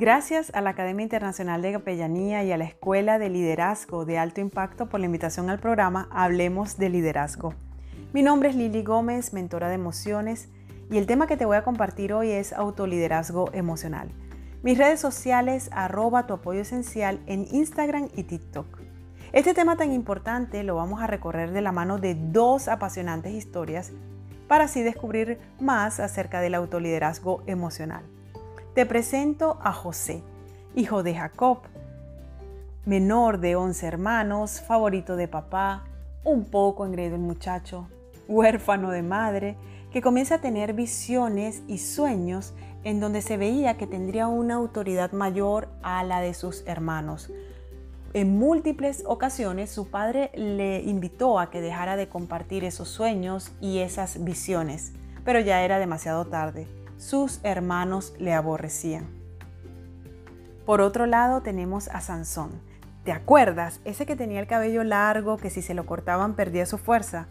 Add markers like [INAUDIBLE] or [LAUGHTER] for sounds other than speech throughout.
Gracias a la Academia Internacional de Capellanía y a la Escuela de Liderazgo de Alto Impacto por la invitación al programa Hablemos de Liderazgo. Mi nombre es Lili Gómez, mentora de emociones, y el tema que te voy a compartir hoy es autoliderazgo emocional. Mis redes sociales, arroba tu apoyo esencial en Instagram y TikTok. Este tema tan importante lo vamos a recorrer de la mano de dos apasionantes historias para así descubrir más acerca del autoliderazgo emocional. Te presento a José, hijo de Jacob, menor de 11 hermanos, favorito de papá, un poco engreído el muchacho, huérfano de madre, que comienza a tener visiones y sueños en donde se veía que tendría una autoridad mayor a la de sus hermanos. En múltiples ocasiones su padre le invitó a que dejara de compartir esos sueños y esas visiones, pero ya era demasiado tarde sus hermanos le aborrecían. Por otro lado tenemos a Sansón. ¿Te acuerdas? Ese que tenía el cabello largo, que si se lo cortaban perdía su fuerza.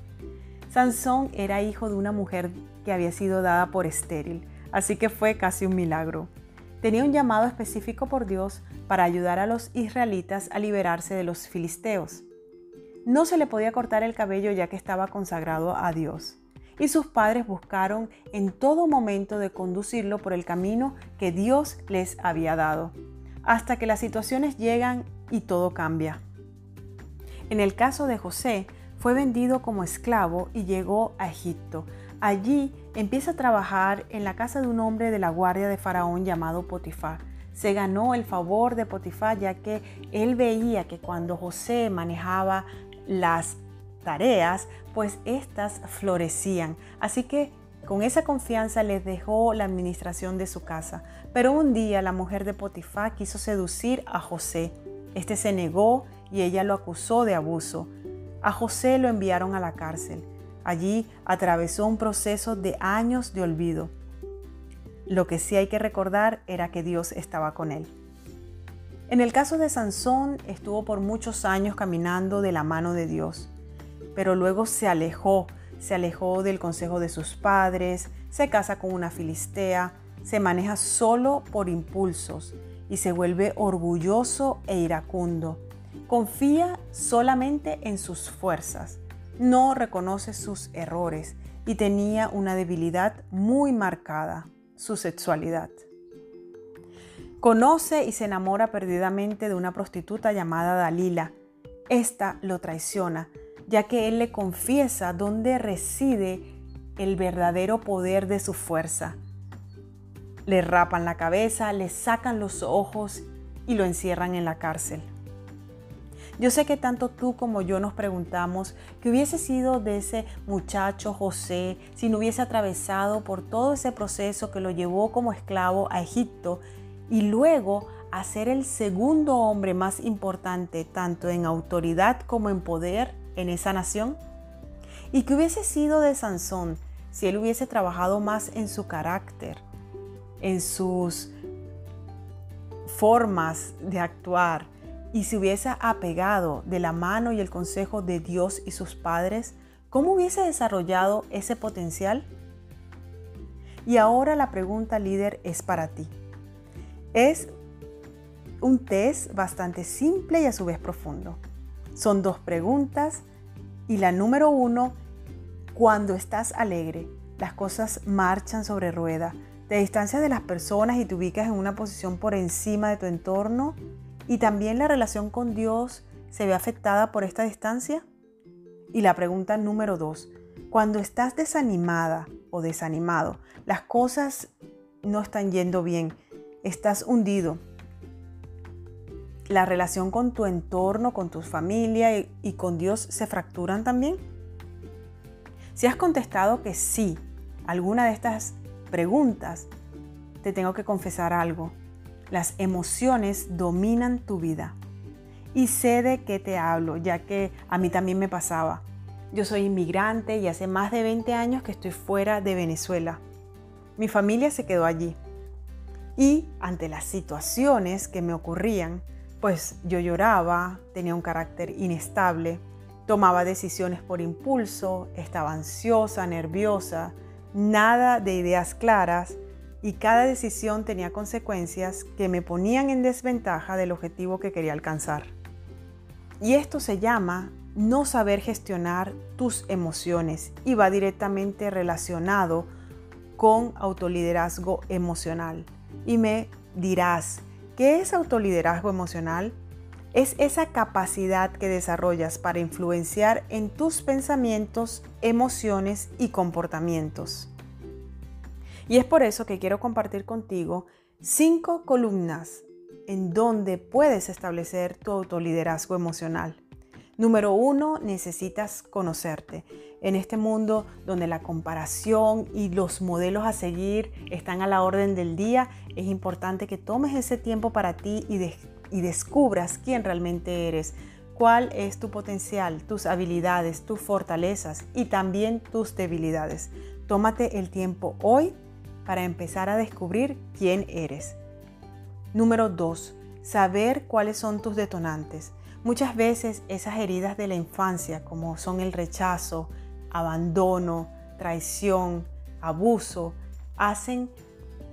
Sansón era hijo de una mujer que había sido dada por estéril, así que fue casi un milagro. Tenía un llamado específico por Dios para ayudar a los israelitas a liberarse de los filisteos. No se le podía cortar el cabello ya que estaba consagrado a Dios y sus padres buscaron en todo momento de conducirlo por el camino que Dios les había dado, hasta que las situaciones llegan y todo cambia. En el caso de José, fue vendido como esclavo y llegó a Egipto. Allí empieza a trabajar en la casa de un hombre de la guardia de Faraón llamado Potifar. Se ganó el favor de Potifar ya que él veía que cuando José manejaba las tareas, pues éstas florecían. Así que con esa confianza les dejó la administración de su casa. Pero un día la mujer de Potifar quiso seducir a José. Este se negó y ella lo acusó de abuso. A José lo enviaron a la cárcel. Allí atravesó un proceso de años de olvido. Lo que sí hay que recordar era que Dios estaba con él. En el caso de Sansón, estuvo por muchos años caminando de la mano de Dios pero luego se alejó, se alejó del consejo de sus padres, se casa con una filistea, se maneja solo por impulsos y se vuelve orgulloso e iracundo. Confía solamente en sus fuerzas, no reconoce sus errores y tenía una debilidad muy marcada, su sexualidad. Conoce y se enamora perdidamente de una prostituta llamada Dalila. Esta lo traiciona, ya que Él le confiesa dónde reside el verdadero poder de su fuerza. Le rapan la cabeza, le sacan los ojos y lo encierran en la cárcel. Yo sé que tanto tú como yo nos preguntamos qué hubiese sido de ese muchacho José si no hubiese atravesado por todo ese proceso que lo llevó como esclavo a Egipto y luego a ser el segundo hombre más importante tanto en autoridad como en poder en esa nación? ¿Y qué hubiese sido de Sansón si él hubiese trabajado más en su carácter, en sus formas de actuar y se hubiese apegado de la mano y el consejo de Dios y sus padres? ¿Cómo hubiese desarrollado ese potencial? Y ahora la pregunta líder es para ti. Es un test bastante simple y a su vez profundo. Son dos preguntas y la número uno, cuando estás alegre, las cosas marchan sobre rueda, te distancias de las personas y te ubicas en una posición por encima de tu entorno y también la relación con Dios se ve afectada por esta distancia. Y la pregunta número dos, Cuando estás desanimada o desanimado, las cosas no están yendo bien, estás hundido. La relación con tu entorno, con tu familia y, y con Dios se fracturan también. Si has contestado que sí, alguna de estas preguntas, te tengo que confesar algo. Las emociones dominan tu vida. Y sé de qué te hablo, ya que a mí también me pasaba. Yo soy inmigrante y hace más de 20 años que estoy fuera de Venezuela. Mi familia se quedó allí. Y ante las situaciones que me ocurrían, pues yo lloraba, tenía un carácter inestable, tomaba decisiones por impulso, estaba ansiosa, nerviosa, nada de ideas claras y cada decisión tenía consecuencias que me ponían en desventaja del objetivo que quería alcanzar. Y esto se llama no saber gestionar tus emociones y va directamente relacionado con autoliderazgo emocional. Y me dirás, ¿qué es autoliderazgo emocional? Es esa capacidad que desarrollas para influenciar en tus pensamientos, emociones y comportamientos. Y es por eso que quiero compartir contigo cinco columnas en donde puedes establecer tu autoliderazgo emocional. Número uno, necesitas conocerte. En este mundo donde la comparación y los modelos a seguir están a la orden del día, es importante que tomes ese tiempo para ti y, descubras quién realmente eres, cuál es tu potencial, tus habilidades, tus fortalezas y también tus debilidades. Tómate el tiempo hoy para empezar a descubrir quién eres. Número 2. Saber cuáles son tus detonantes. Muchas veces esas heridas de la infancia, como son el rechazo, abandono, traición, abuso, hacen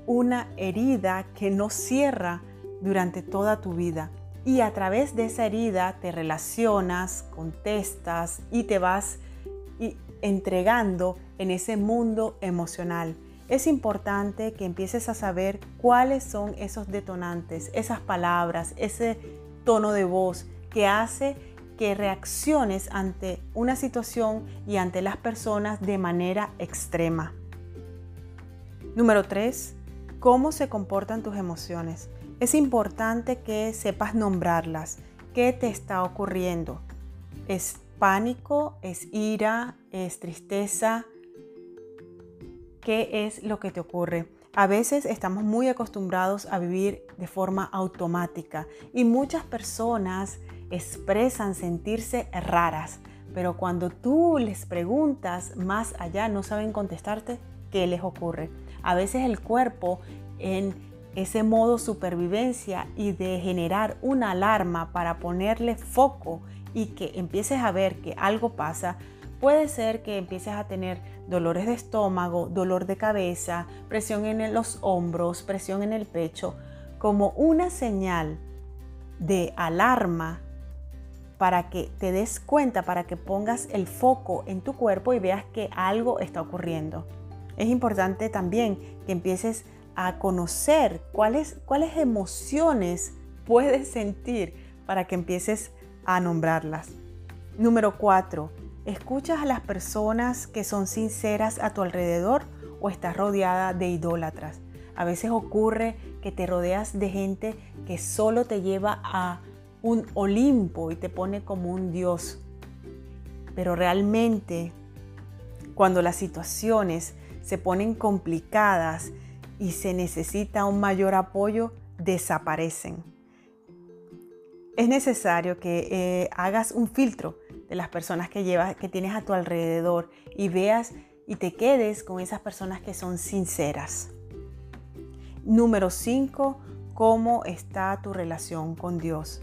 una herida que no cierra durante toda tu vida. Y a través de esa herida te relacionas, contestas y te vas entregando en ese mundo emocional es importante que empieces a saber cuáles son esos detonantes, esas palabras, ese tono de voz que hace que reacciones ante una situación y ante las personas de manera extrema. Número 3. ¿Cómo se comportan tus emociones? Es importante que sepas nombrarlas. ¿Qué te está ocurriendo? ¿Es pánico? ¿Es ira? ¿Es tristeza? qué es lo que te ocurre. A veces estamos muy acostumbrados a vivir de forma automática y muchas personas expresan sentirse raras, pero cuando tú les preguntas más allá no saben contestarte qué les ocurre. A veces el cuerpo en ese modo supervivencia y de generar una alarma para ponerle foco y que empieces a ver que algo pasa, puede ser que empieces a tener dolores de estómago, dolor de cabeza, presión en los hombros, presión en el pecho, como una señal de alarma para que te des cuenta, para que pongas el foco en tu cuerpo y veas que algo está ocurriendo. Es importante también que empieces a conocer cuáles, cuáles emociones [LAUGHS] puedes sentir para que empieces a nombrarlas. Número 4 ¿Escuchas a las personas que son sinceras a tu alrededor o estás rodeada de idólatras? A veces ocurre que te rodeas de gente que solo te lleva a un Olimpo y te pone como un dios. Pero realmente, cuando las situaciones se ponen complicadas y se necesita un mayor apoyo, desaparecen. Es necesario que eh, hagas un filtro de las personas que llevas, que tienes a tu alrededor y veas y te quedes con esas personas que son sinceras. Número 5, cómo está tu relación con Dios.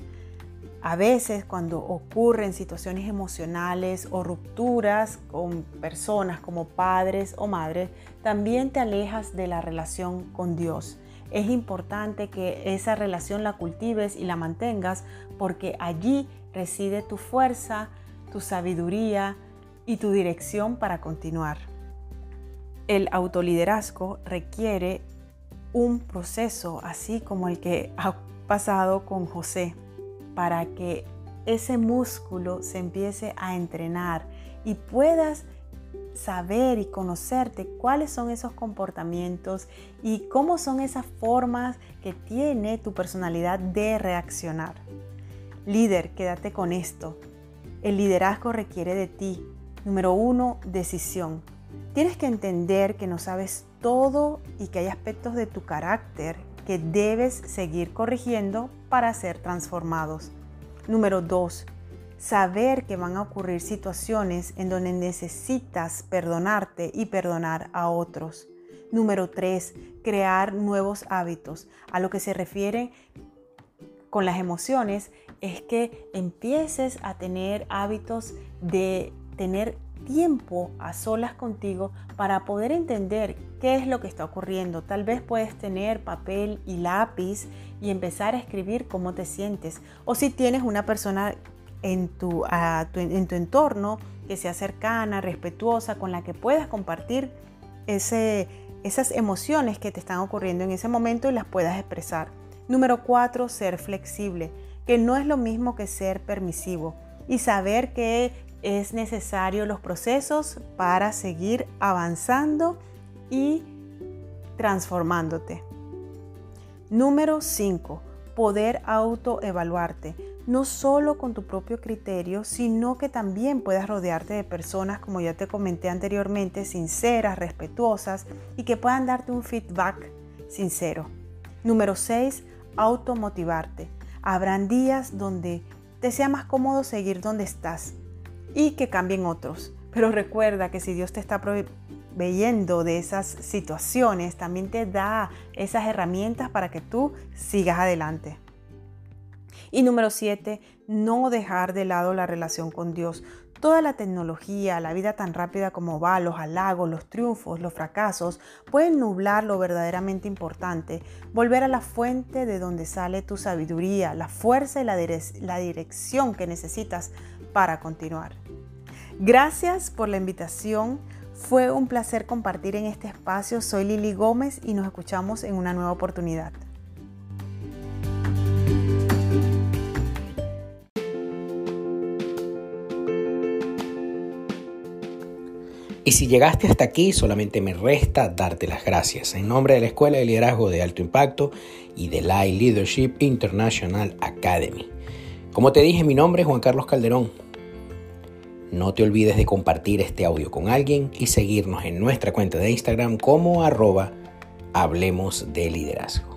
A veces cuando ocurren situaciones emocionales o rupturas con personas como padres o madres, también te alejas de la relación con Dios. Es importante que esa relación la cultives y la mantengas porque allí reside tu fuerza, tu sabiduría y tu dirección para continuar. El autoliderazgo requiere un proceso así como el que ha pasado con José para que ese músculo se empiece a entrenar y puedas saber y conocerte cuáles son esos comportamientos y cómo son esas formas que tiene tu personalidad de reaccionar. Líder, quédate con esto. El liderazgo requiere de ti. Número uno, decisión. Tienes que entender que no sabes todo y que hay aspectos de tu carácter que debes seguir corrigiendo para ser transformados. Número dos, saber que van a ocurrir situaciones en donde necesitas perdonarte y perdonar a otros. Número 3. Crear nuevos hábitos. A lo que se refiere con las emociones es que empieces a tener hábitos de tener tiempo a solas contigo para poder entender qué es lo que está ocurriendo. Tal vez puedes tener papel y lápiz y empezar a escribir cómo te sientes. O si tienes una persona en tu, en tu entorno que sea cercana, respetuosa, con la que puedas compartir ese, esas emociones que te están ocurriendo en ese momento y las puedas expresar. Número cuatro, ser flexible, que no es lo mismo que ser permisivo y saber que es necesario los procesos para seguir avanzando y transformándote. Número 5. Poder autoevaluarte no solo con tu propio criterio, sino que también puedas rodearte de personas, como ya te comenté anteriormente, sinceras, respetuosas y que puedan darte un feedback sincero. Número 6, automotivarte. Habrán días donde te sea más cómodo seguir donde estás y que cambien otros. Pero recuerda que si Dios te está proveyendo de esas situaciones, también te da esas herramientas para que tú sigas adelante. Y número siete, no dejar de lado la relación con Dios. Toda la tecnología, la vida tan rápida como va, los halagos, los triunfos, los fracasos, pueden nublar lo verdaderamente importante. Volver a la fuente de donde sale tu sabiduría, la fuerza y la, la dirección que necesitas para continuar. Gracias por la invitación. Fue un placer compartir en este espacio. Soy Lili Gómez y nos escuchamos en una nueva oportunidad. Y si llegaste hasta aquí, solamente me resta darte las gracias en nombre de la Escuela de Liderazgo de Alto Impacto y de la Leadership International Academy. Como te dije, mi nombre es Juan Carlos Calderón. No te olvides de compartir este audio con alguien y seguirnos en nuestra cuenta de Instagram como arroba Hablemos de Liderazgo.